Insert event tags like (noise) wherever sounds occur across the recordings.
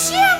风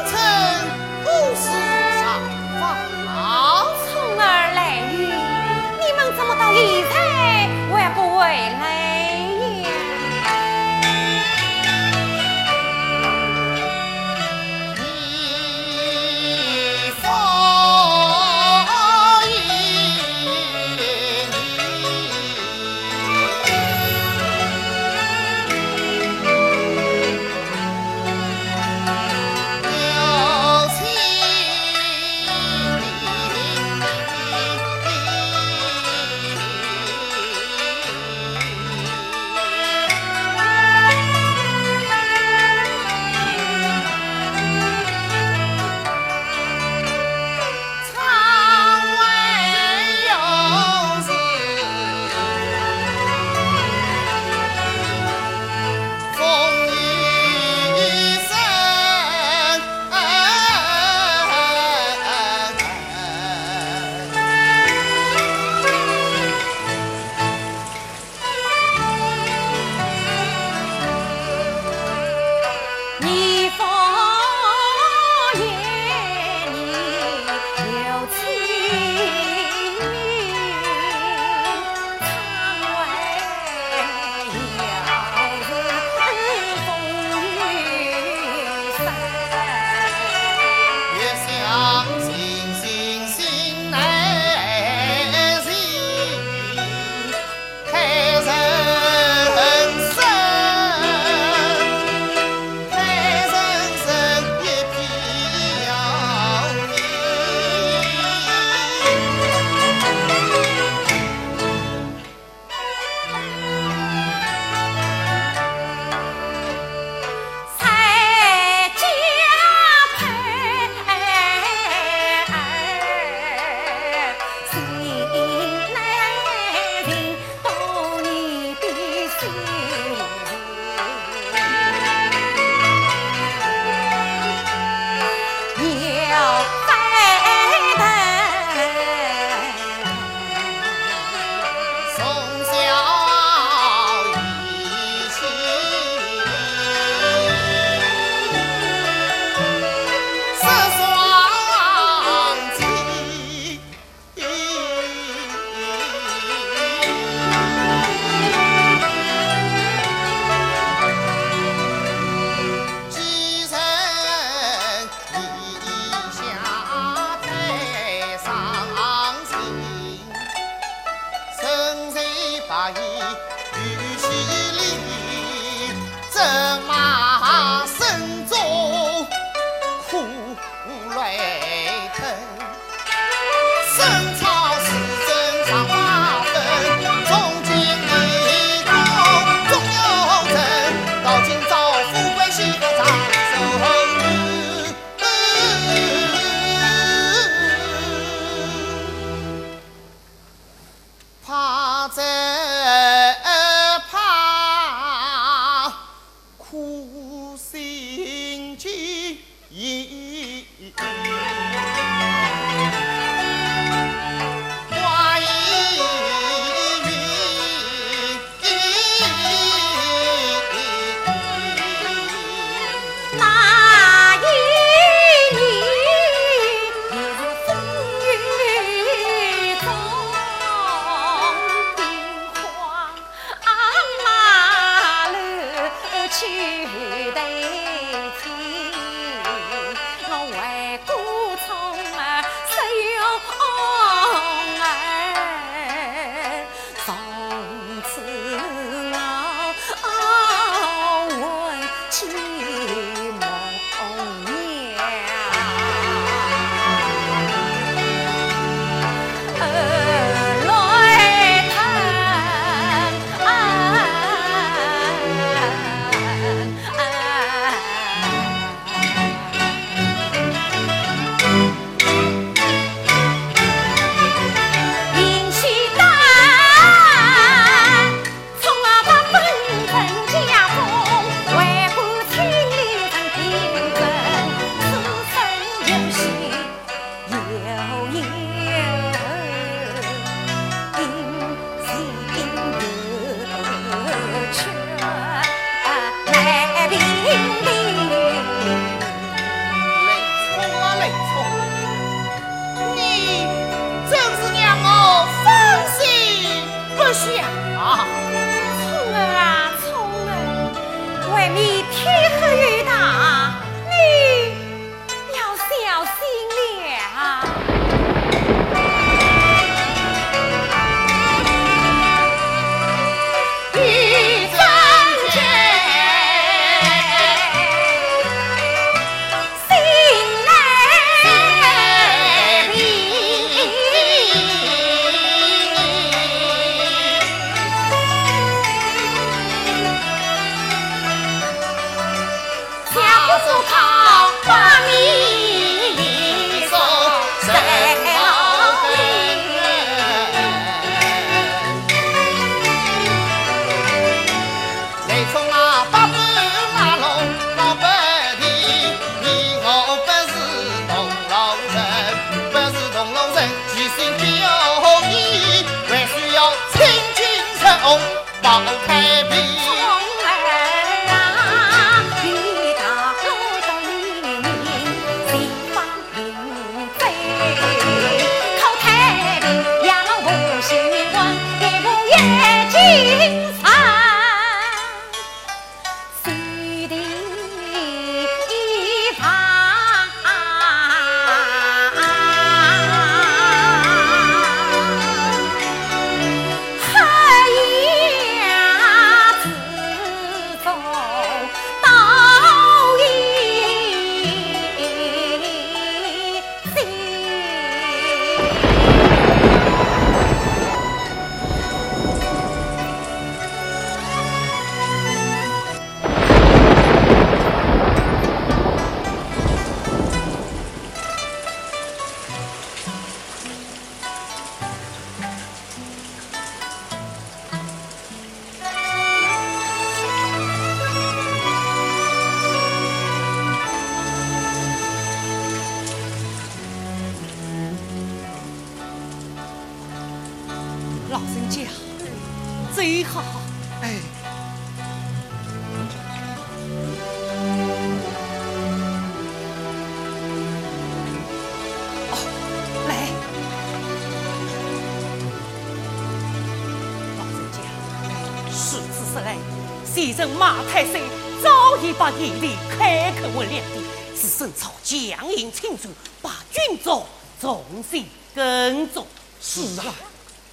先生马太岁早已把严令开口问两地，只身操将营清楚，把军中重新耕种。是啊，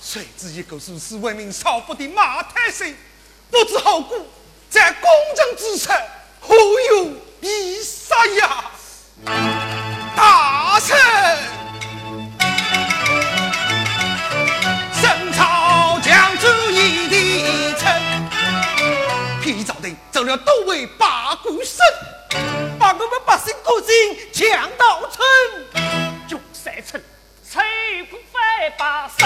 谁知一个如此为民少不的马太岁，不知后果，在公正之处，何有必杀呀？大臣。了多为八股省，把我们百姓苦心抢到村，就三村，摧不废把谁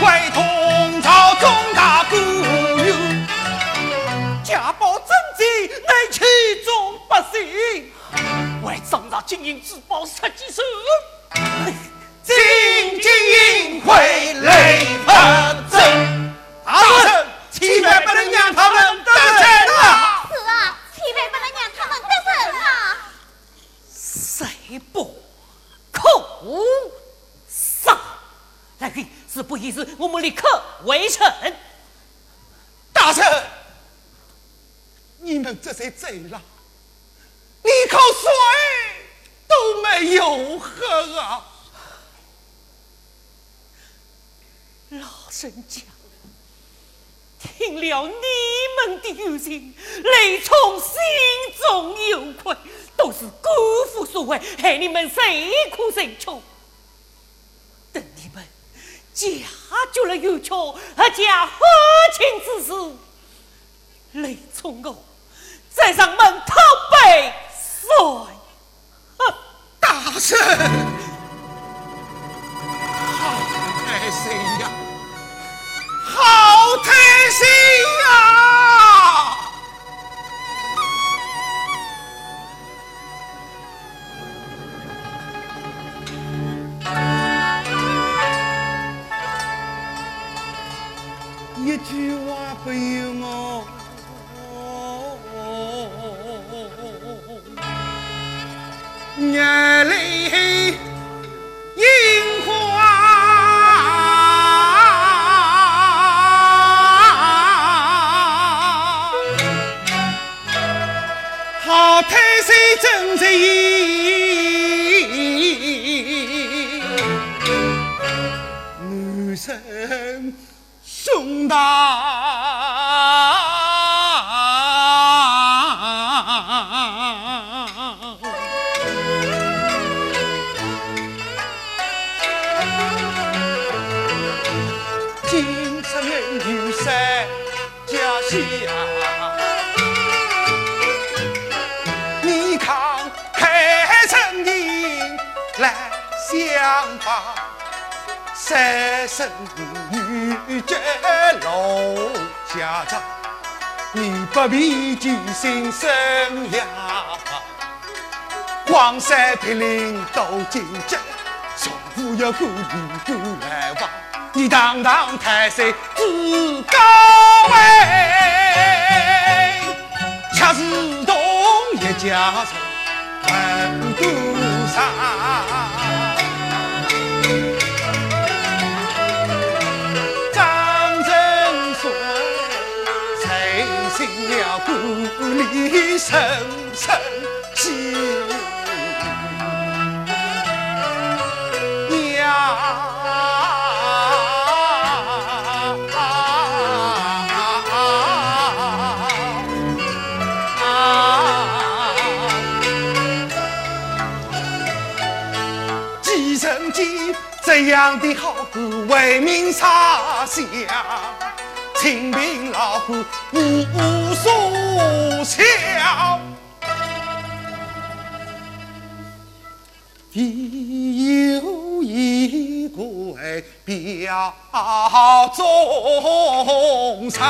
会同朝中大古有，家暴征集内欺众百姓，为张大经营自保十几手，经营会累不争，大臣。千万不能让他们得逞啊！是啊，千万不能让他们得逞啊！谁不可杀？来人，事不宜迟，我们立刻围城。大臣，你们这些贼狼，一口水都没有喝啊！老神讲。听了你们的有情，雷从心中有愧，都是姑父所为，害你们谁苦谁穷。等你们解决了有桥和家和亲之事，雷从我再上门讨杯水。大圣，好开心呀！好开心啊！一句话不由我眼正在女神胸大。想三生女眷落下葬，你不必担心生呀。黄山僻岭多荆棘，从不要孤独孤来往。你堂堂太岁至高位，恰似同一家仇，万古伤。里深深记。这样的好歌，为民洒下。清贫老虎无所求，有一归表忠诚。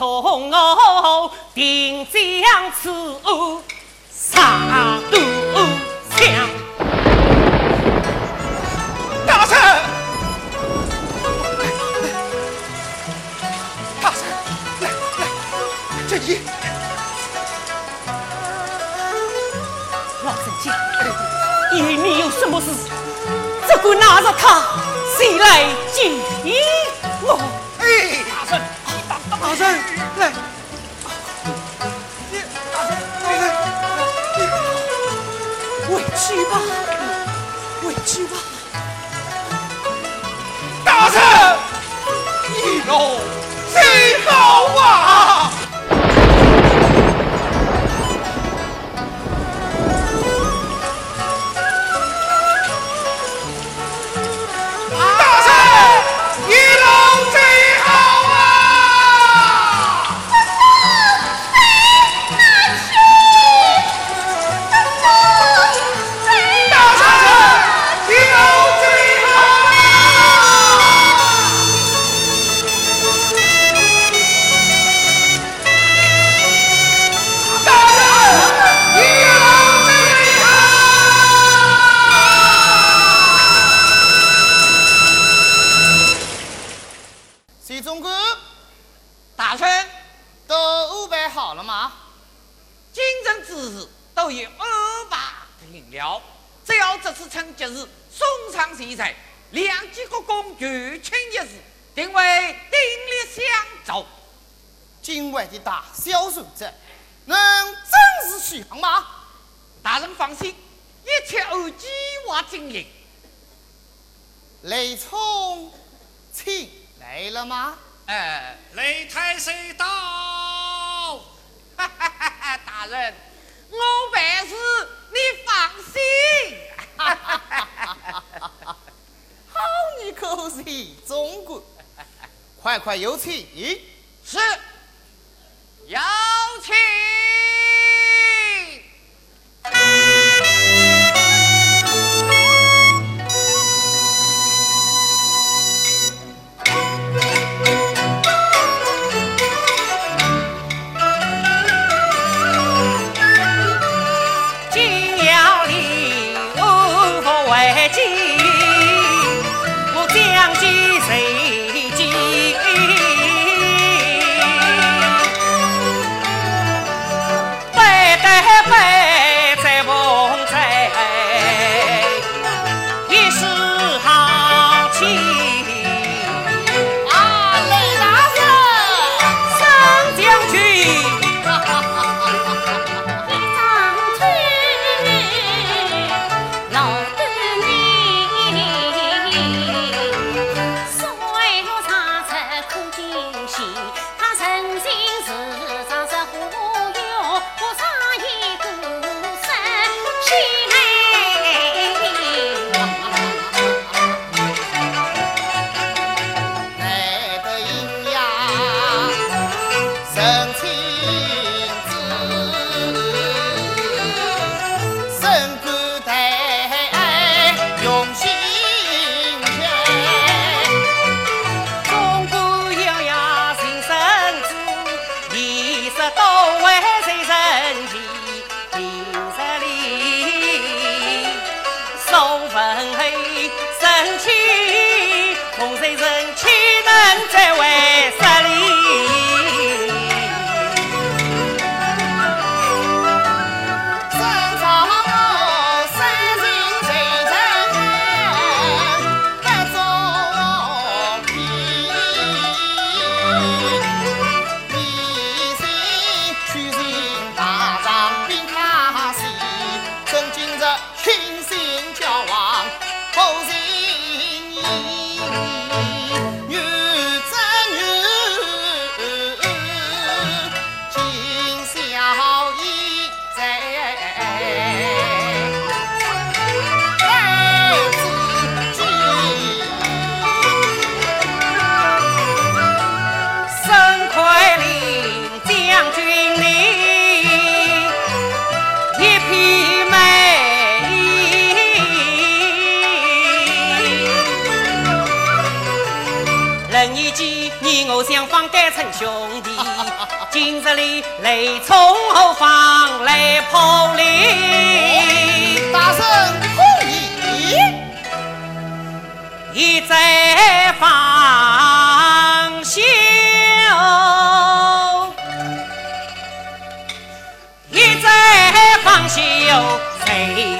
从我定将此杀渡江。大圣，大圣，来来，这一。你你有什么事？只管拿着他，谁来见我？哎，大圣，大圣，来，你大圣，大圣，回去吧，委屈吧，大圣，一路真是虚行吗？大人放心，一切按计划进行。雷冲，请来了吗？呃，雷太岁到。哈哈哈哈！大人，我办事你放心。哈哈哈哈哈！好你可是中国，快快有请。是，有请。Hey! 兄弟，(laughs) 今日里雷从何方来破例？大圣同意，一再放休，一再放休，谁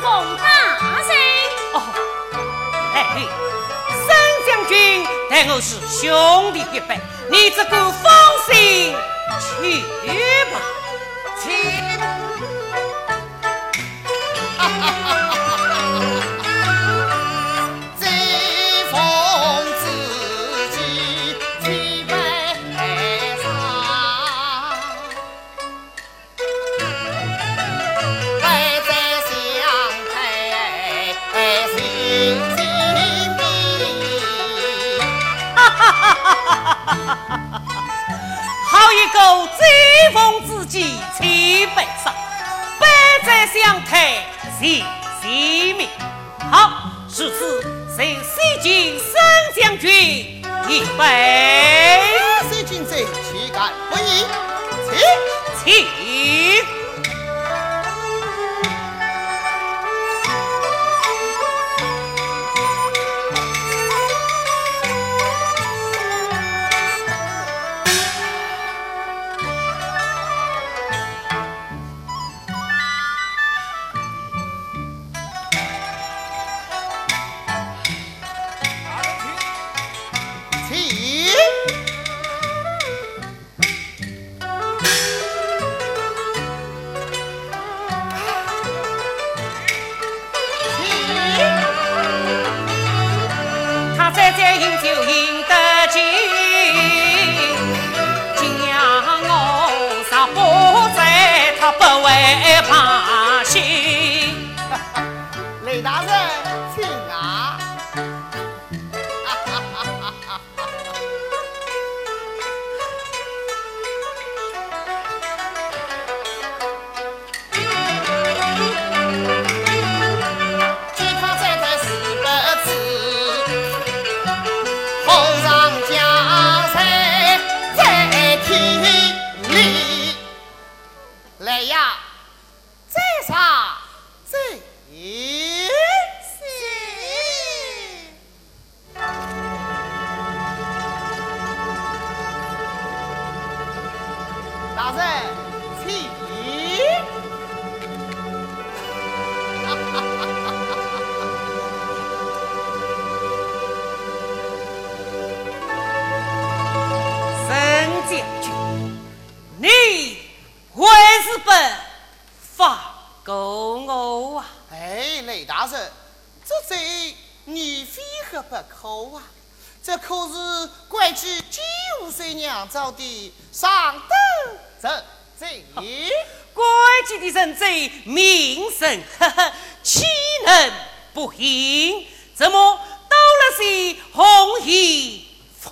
知？我是兄弟一般，你只管放心去吧，去。一 (laughs) 我追风之计七百上，百战相退谢性命。好，如此，受西晋三将军一杯。就应得见，将我杀不在，他不会怕。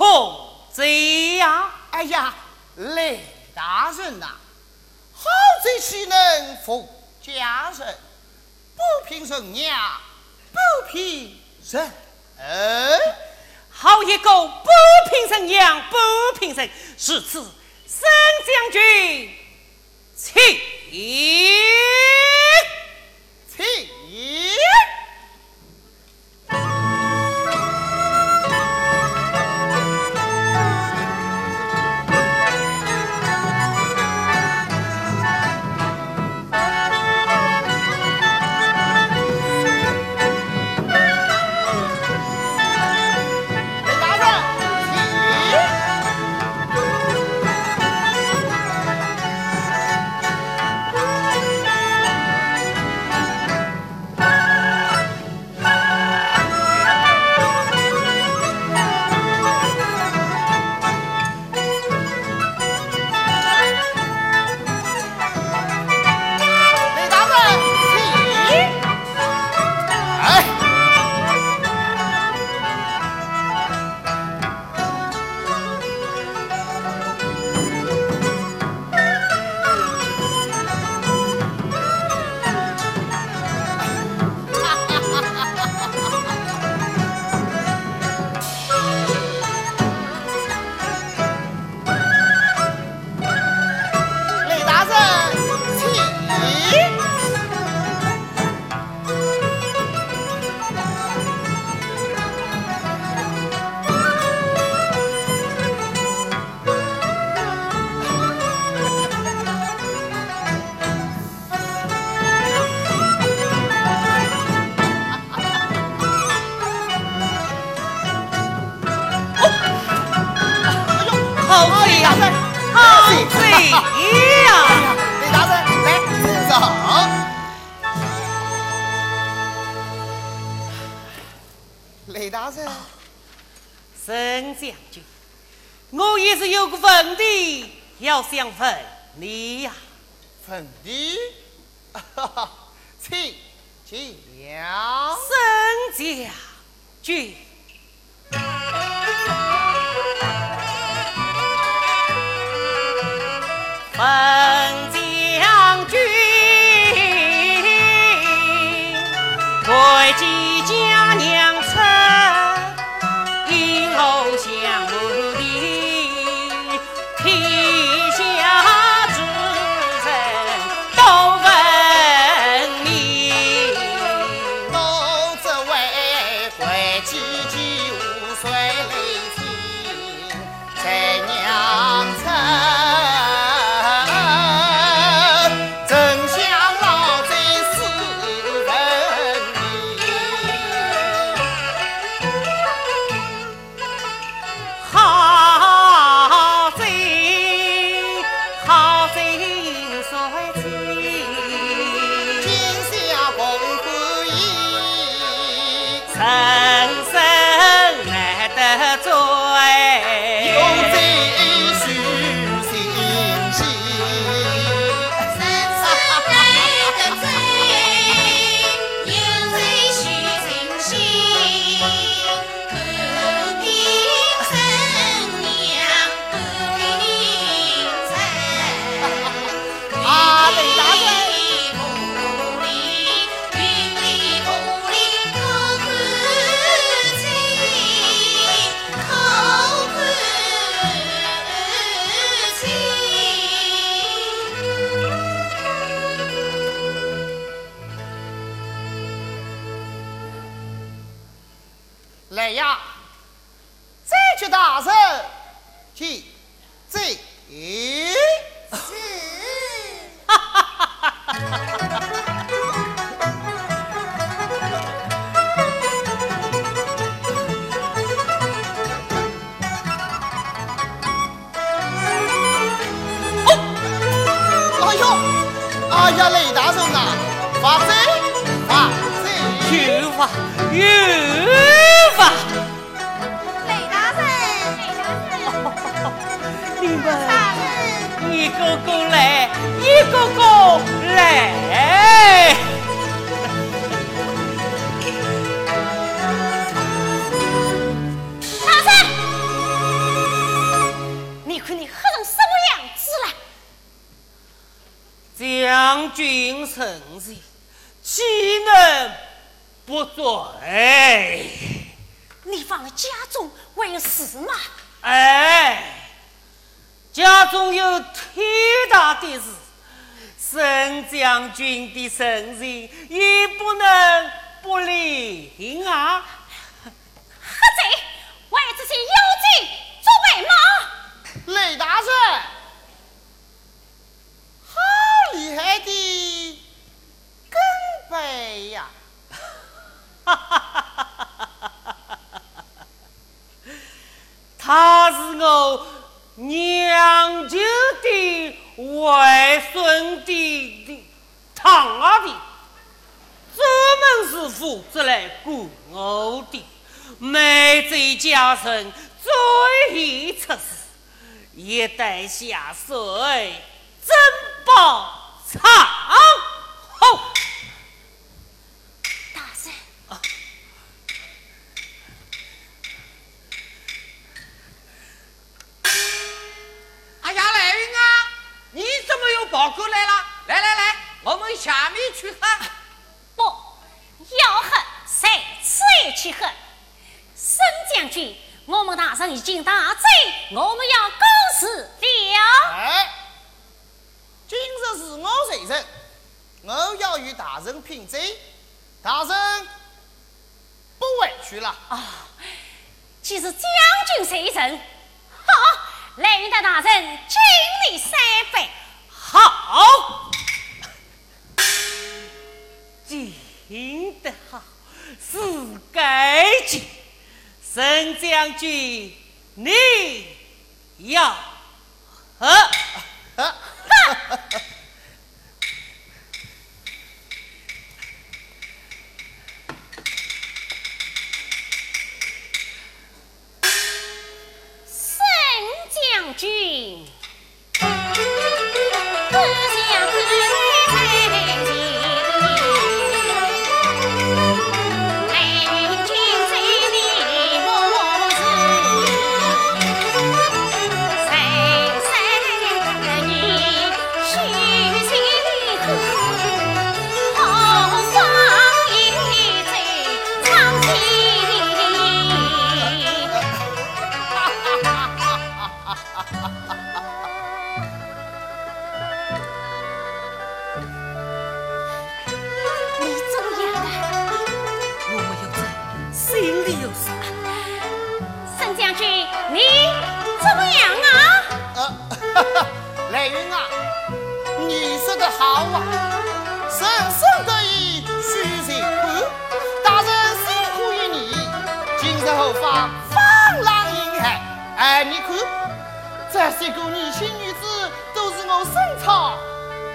衣凤贼呀？哎呀，雷大人呐，好贼岂能服家人？不平人娘，不平人儿。好一个不平神娘，不平神，是此三将军，请请。要想分你呀，分你，(laughs) 请讲。圣将军。来哎呀，雷大声啊，发财发财！有发有发，雷大人，雷大人，你们，一个个来，一个个来。将军圣人，岂能不罪？你放了家中还有事吗？哎，家中有天大的事，沈将军的圣人也不能不领啊！何贼为这些妖精做为吗？雷大圣，好厉害的根本呀！(laughs) 他是我娘舅的外孙的的堂阿弟，专门是负责来管我的，每在家人最易出事，一旦下水，珍宝藏后。大人，哎呀，来云啊，你怎么又跑过来了？来来来，我们下面去喝。不要喝，谁吃也去喝。沈将军，我们大人已经大醉，我们要告辞了。哎，今日是我随人，我要与大人品醉，大人不委屈了。啊，既是将军随人，好，来云的大人敬你三杯。好，敬得好，是该敬。沈将军，你要喝。来云啊，你说的好啊，人生得意须尽欢，大人辛苦于你，今日后方放浪形骸。哎，你看，这些个年轻女子都是我深藏，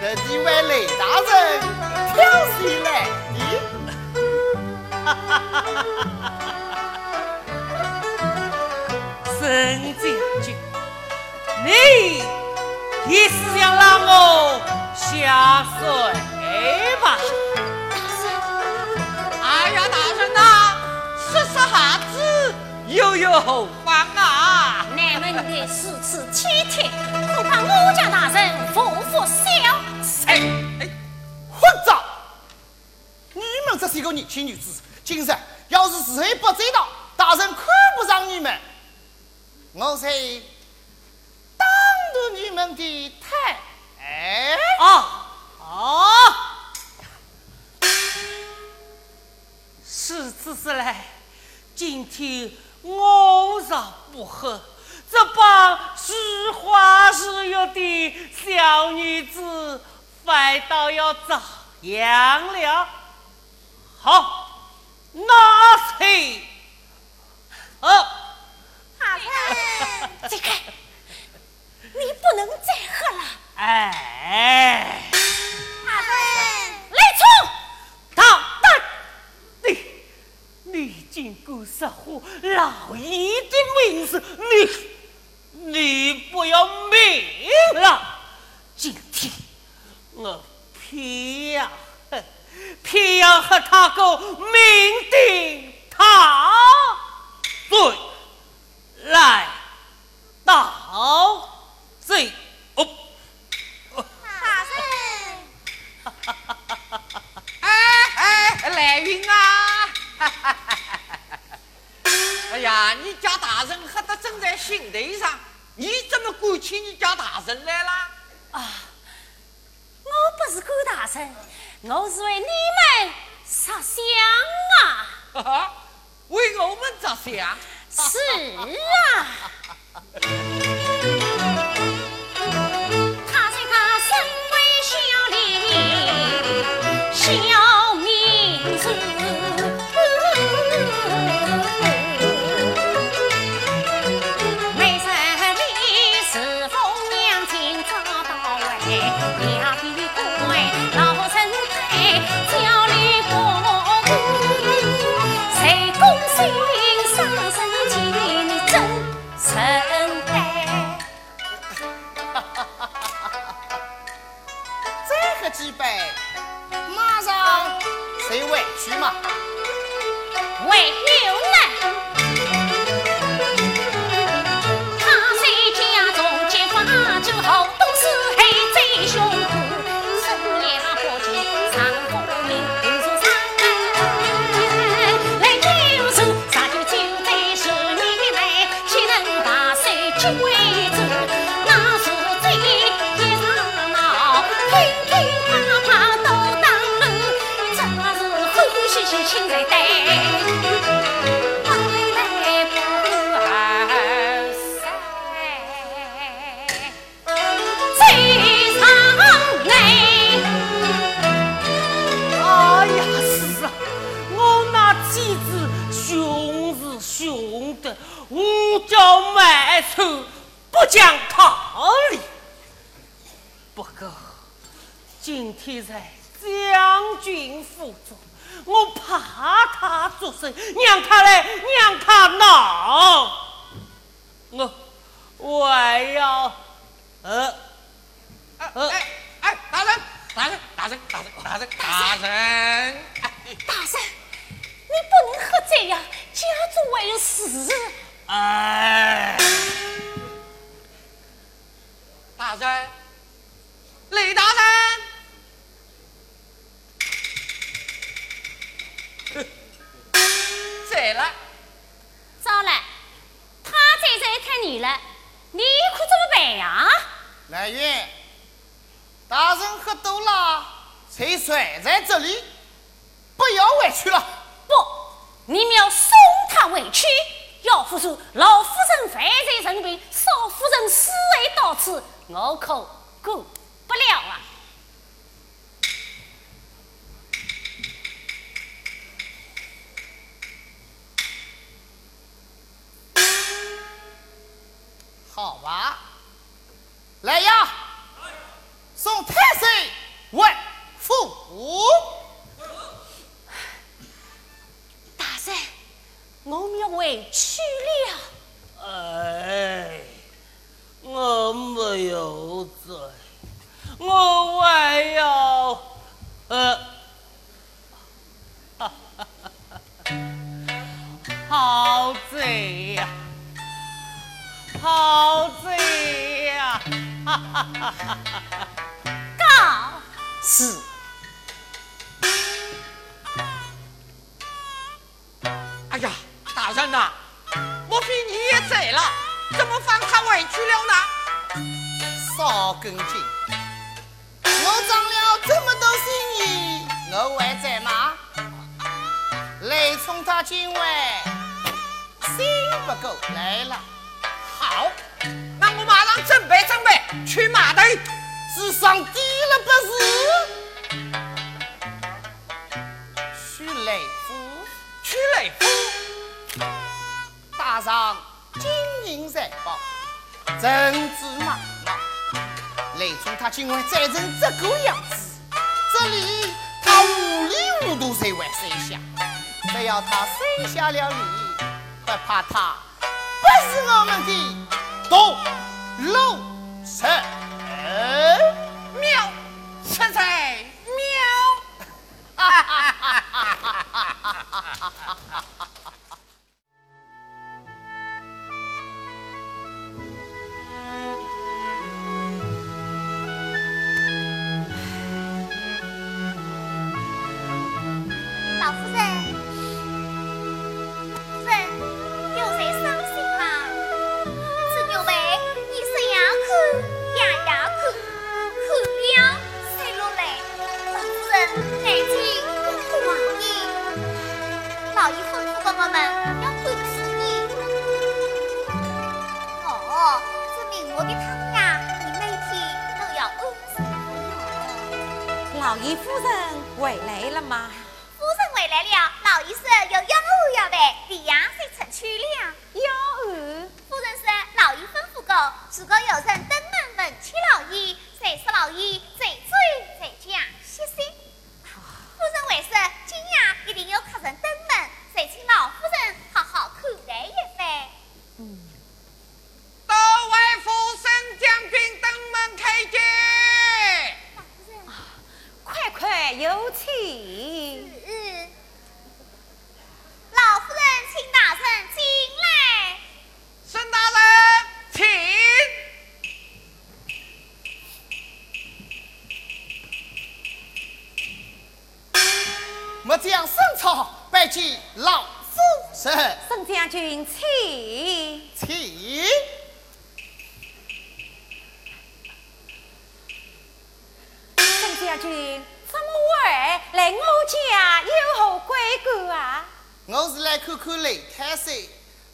特地为雷大人挑选来的。沈将军，你想让我下水吧？哎呀，大人呐，说说哈子又有何妨啊？你们的如此体贴，恐怕我家大人服不消。谁哎，混账！你们这些个年轻女子，今日要是谁不知道，大人看不上你们，我才当着你们的太。哎，啊啊！是此是来，今天我若不喝，这帮虚花似玉的小女子反倒要遭殃了。好，拿去。呃，大人，这个你不能再喝了。哎，大人，来冲！唐丹，你你尽管守护老爷的名声，你你不要命了！今天我偏要偏要和他个酩酊陶醉，来到这哦。大人，哎哎，来云啊！(laughs) 哎呀，你家大人喝得正在兴头上，你怎么管起你家大人来了？啊，我不是管大人，我是为你们着想啊。哈哈，为我们着想。是啊，(laughs) 小军府中，我怕他作声，让他来，让他闹，我我要呃呃哎哎，大人，大人，大人，大人，大人，大人，哎大人，你不能喝醉呀，家中还有事。哎。大人，雷大人。在了，糟了，他再在看你了，你可怎么办呀？来云，大人喝多了，才摔在这里，不要回去了。不，你们要送他回去。要付出老夫人犯罪成病，少夫人死为到此，我可顾不了啊！好吧，来呀，送太岁问府。大人，委屈了。哎，我没有罪，我还要呃，(laughs) 告辞。哎呀，大人呐，莫非你也醉了？怎么放他回去了呢？少根筋！我长了这么多心意，我还在吗？雷冲他今晚心不够来了，好，准备准备去码头。是上帝了不是？去雷府，去雷府，打上金银财宝，政治忙忙。雷冲他今晚再成这个样子，这里他糊里糊涂谁会谁下？只要他谁下了你，不怕他不是我们的东楼神。服用。老爷夫人回来了吗？夫人回来了，老爷说有幺儿要办，李阳才出去了。幺五，夫人说老爷吩咐过，如果有人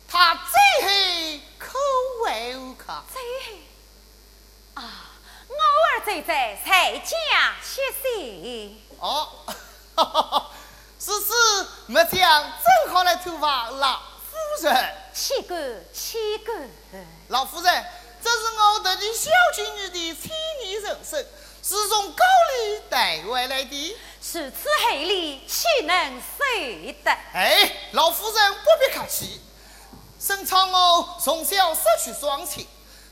他最后可为何客？最后啊，偶尔在在在家歇息。哦，此事末将正好来投访老夫人。岂敢岂敢！老夫人，这是我得的小金女的千年人参，是从高丽带回来的。如此厚礼，岂能受得？哎，老夫人不必客气。沈昌我从小失去双亲，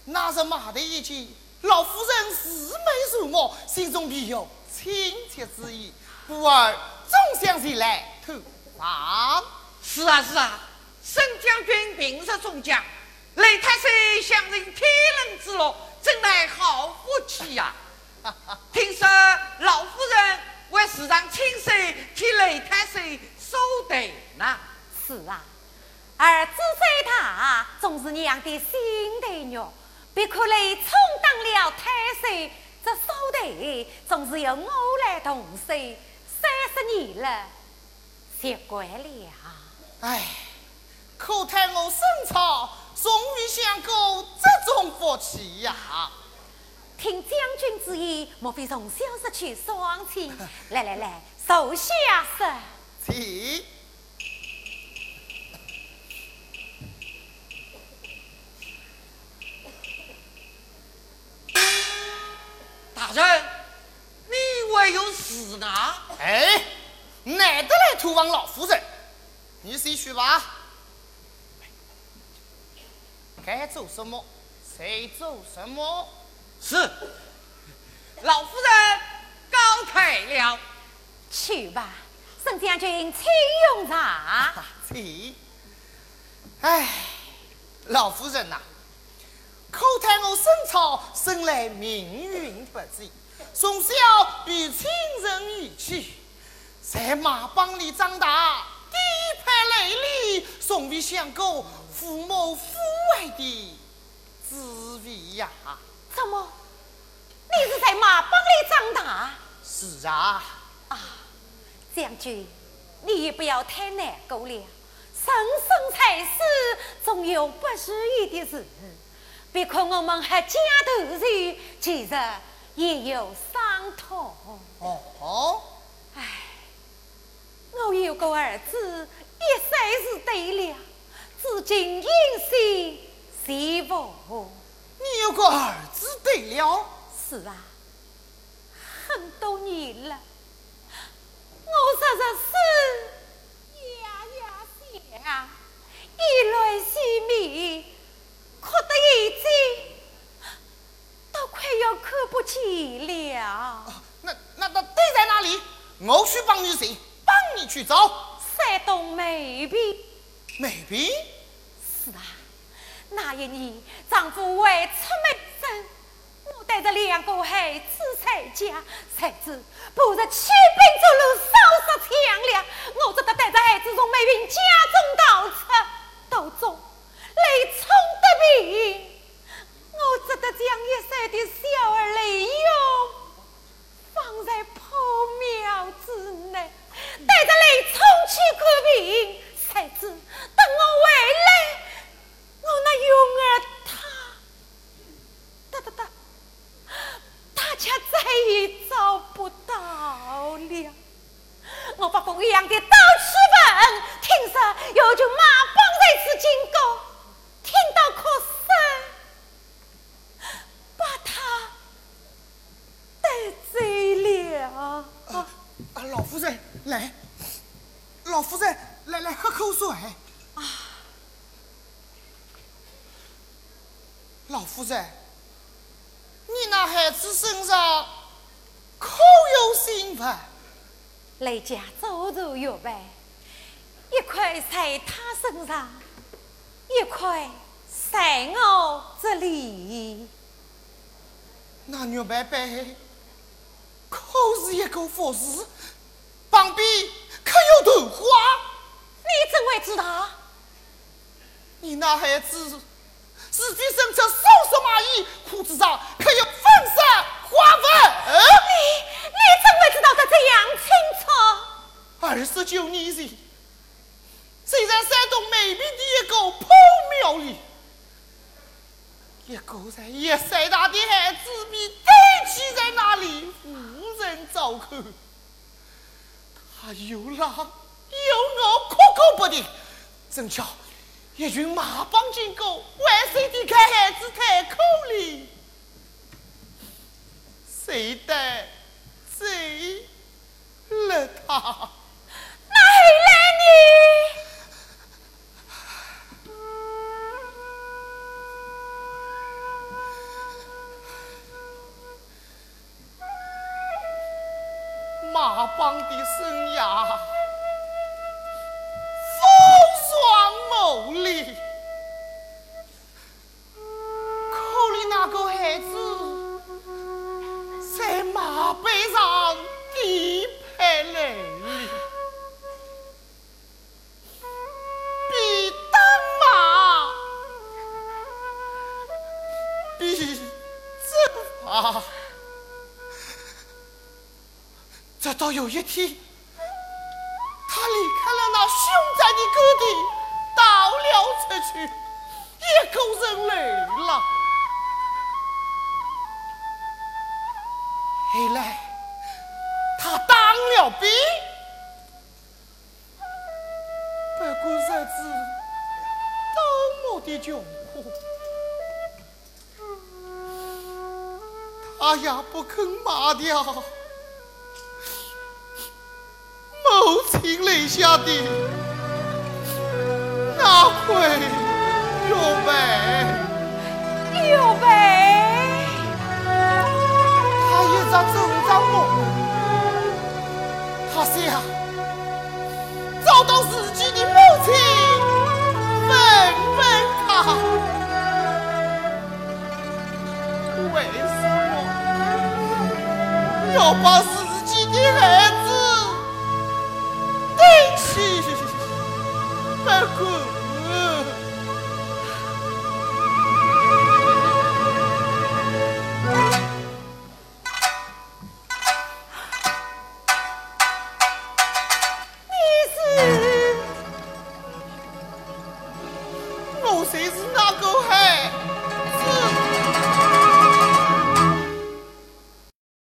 那日马的一句，老夫人慈眉如我，心中必有亲切之意，故而总想前来投访。是啊是啊，沈将军平日中将，雷太岁享任天伦之乐，真乃好福气呀、(laughs) 听说老夫人为时常亲手替雷太岁收队呢。是啊，儿子在他总是娘的心头肉，别看来充当了太守，这手头总是由我来动手，三十年了，习惯了。唉，可叹我沈朝从未享过这种福气呀、听将军之言，莫非从小失去双亲？来来来，坐下说。请。人，你还有事呢？哎，难得来投望老夫人，你先去吧。该做什么，谁做什么。是，老夫人高抬了。去吧，沈将军，请用茶。(laughs) 请。哎，老夫人呐，可叹我生草生来命运不济，从小与亲人一起，在马帮里长大，低派累里，从未想过父母父爱的滋味呀。怎么？你是在马帮里长大？是啊。啊，将军，你也不要太难过了。人生在世，总有不如意的事。别看我们还家头人，其实也有伤痛。哦。唉，我有个儿子，一岁是对了，至今音信全无。你有个儿子对了？是啊，很多年了，我实在是夜夜想，一泪洗面，哭得眼睛都快要看不见了。那那那对在哪里？我去帮你寻，帮你去找。山东梅坪。梅坪？是啊。那一年，丈夫为出门生，我带着两个孩子在家，才知不是骑兵走路，烧杀抢掠，我只得带着孩子从梅云家中逃出，途中雷冲得病，我只得将一岁的小儿雷勇放在破庙之内，带着雷冲去看病，才知等我回来。我那勇儿他，哒哒哒，大家再也找不到了。我把公羊的到处问，听说有群马帮在此经过，听到哭声，把他带走了。啊啊，老夫人来，老夫人来来喝口水。啊。老夫人，你那孩子身上可有新闻？雷家早早药呗，一块在他身上，一块在我这里。那玉白白是一个佛寺，旁边可有桃花？你怎会知道？你那孩子。自己身着瘦色马衣，裤子上可有粉色花纹？你你怎会知道的这样清楚？二十九年前，在山东梅坪的一个破庙里，一个才一岁大的孩子被丢弃在那里，无人照看。他又狼又饿，哭哭不停，正巧。一群马帮经过，万岁的看孩子太可怜，谁得罪了他？哪来你？马帮的生涯。努力，可怜那个孩子在马背上直到有一天，他离开了那凶残的戈地。逃了出去，一个人来了。后来他当了兵，不过日子多么的穷苦，他也不肯卖掉母亲留下的。那会有呗。有呗，他一直走着梦，他想找到自己的母亲，问问他，为什么要把自